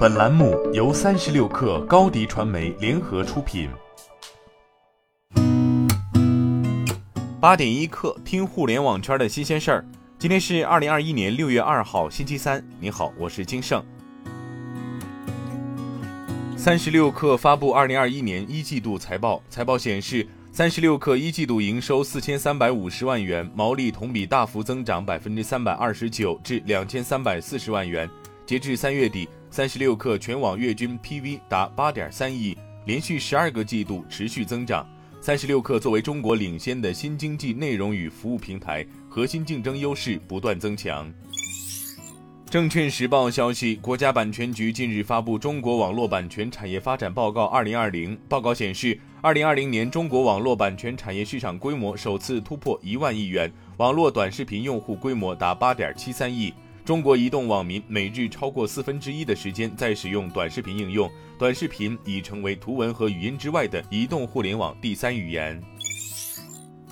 本栏目由三十六氪高低传媒联合出品。八点一刻，听互联网圈的新鲜事儿。今天是二零二一年六月二号，星期三。您好，我是金盛。三十六氪发布二零二一年一季度财报，财报显示，三十六氪一季度营收四千三百五十万元，毛利同比大幅增长百分之三百二十九至两千三百四十万元。截至三月底。三十六氪全网月均 PV 达八点三亿，连续十二个季度持续增长。三十六氪作为中国领先的新经济内容与服务平台，核心竞争优势不断增强。证券时报消息，国家版权局近日发布《中国网络版权产业发展报告（二零二零）》。报告显示，二零二零年中国网络版权产业市场规模首次突破一万亿元，网络短视频用户规模达八点七三亿。中国移动网民每日超过四分之一的时间在使用短视频应用，短视频已成为图文和语音之外的移动互联网第三语言。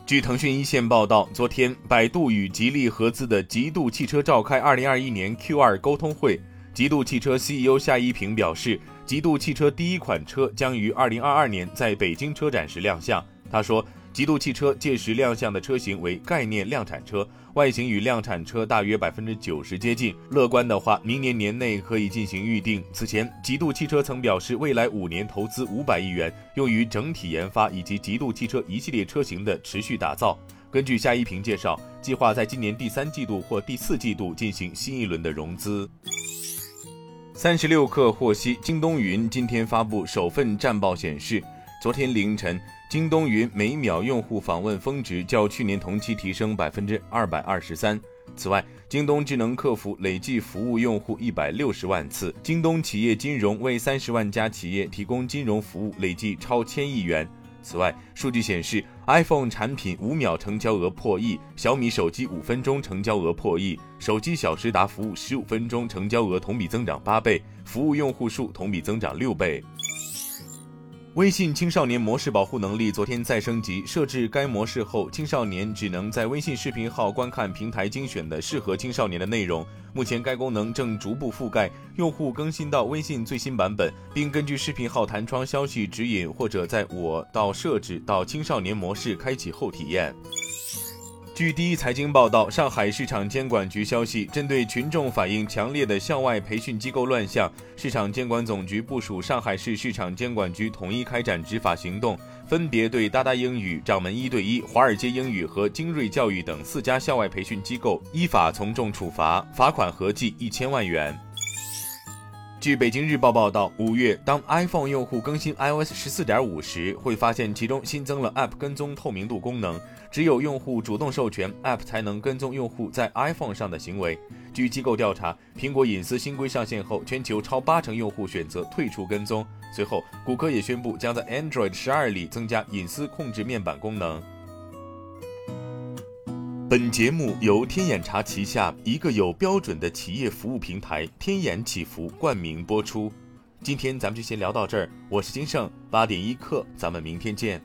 据腾讯一线报道，昨天百度与吉利合资的极度汽车召开2021年 Q2 沟通会，极度汽车 CEO 夏一平表示，极度汽车第一款车将于2022年在北京车展时亮相。他说。极度汽车届时亮相的车型为概念量产车，外形与量产车大约百分之九十接近。乐观的话，明年年内可以进行预定。此前，极度汽车曾表示，未来五年投资五百亿元，用于整体研发以及极度汽车一系列车型的持续打造。根据夏一平介绍，计划在今年第三季度或第四季度进行新一轮的融资。三十六氪获悉，京东云今天发布首份战报显示，昨天凌晨。京东云每秒用户访问峰值较去年同期提升百分之二百二十三。此外，京东智能客服累计服务用户一百六十万次，京东企业金融为三十万家企业提供金融服务累计超千亿元。此外，数据显示，iPhone 产品五秒成交额破亿，小米手机五分钟成交额破亿，手机小时达服务十五分钟成交额同比增长八倍，服务用户数同比增长六倍。微信青少年模式保护能力昨天再升级，设置该模式后，青少年只能在微信视频号观看平台精选的适合青少年的内容。目前该功能正逐步覆盖，用户更新到微信最新版本，并根据视频号弹窗消息指引，或者在我到设置到青少年模式开启后体验。据第一财经报道，上海市场监管局消息，针对群众反映强烈的校外培训机构乱象，市场监管总局部署上海市市场监管局统一开展执法行动，分别对哒哒英语、掌门一对一、华尔街英语和精锐教育等四家校外培训机构依法从重处罚，罚款合计一千万元。据北京日报报道，五月当 iPhone 用户更新 iOS 十四点五时，会发现其中新增了 App 跟踪透明度功能，只有用户主动授权，App 才能跟踪用户在 iPhone 上的行为。据机构调查，苹果隐私新规上线后，全球超八成用户选择退出跟踪。随后，谷歌也宣布将在 Android 十二里增加隐私控制面板功能。本节目由天眼查旗下一个有标准的企业服务平台天眼祈福冠名播出。今天咱们就先聊到这儿，我是金盛八点一刻，咱们明天见。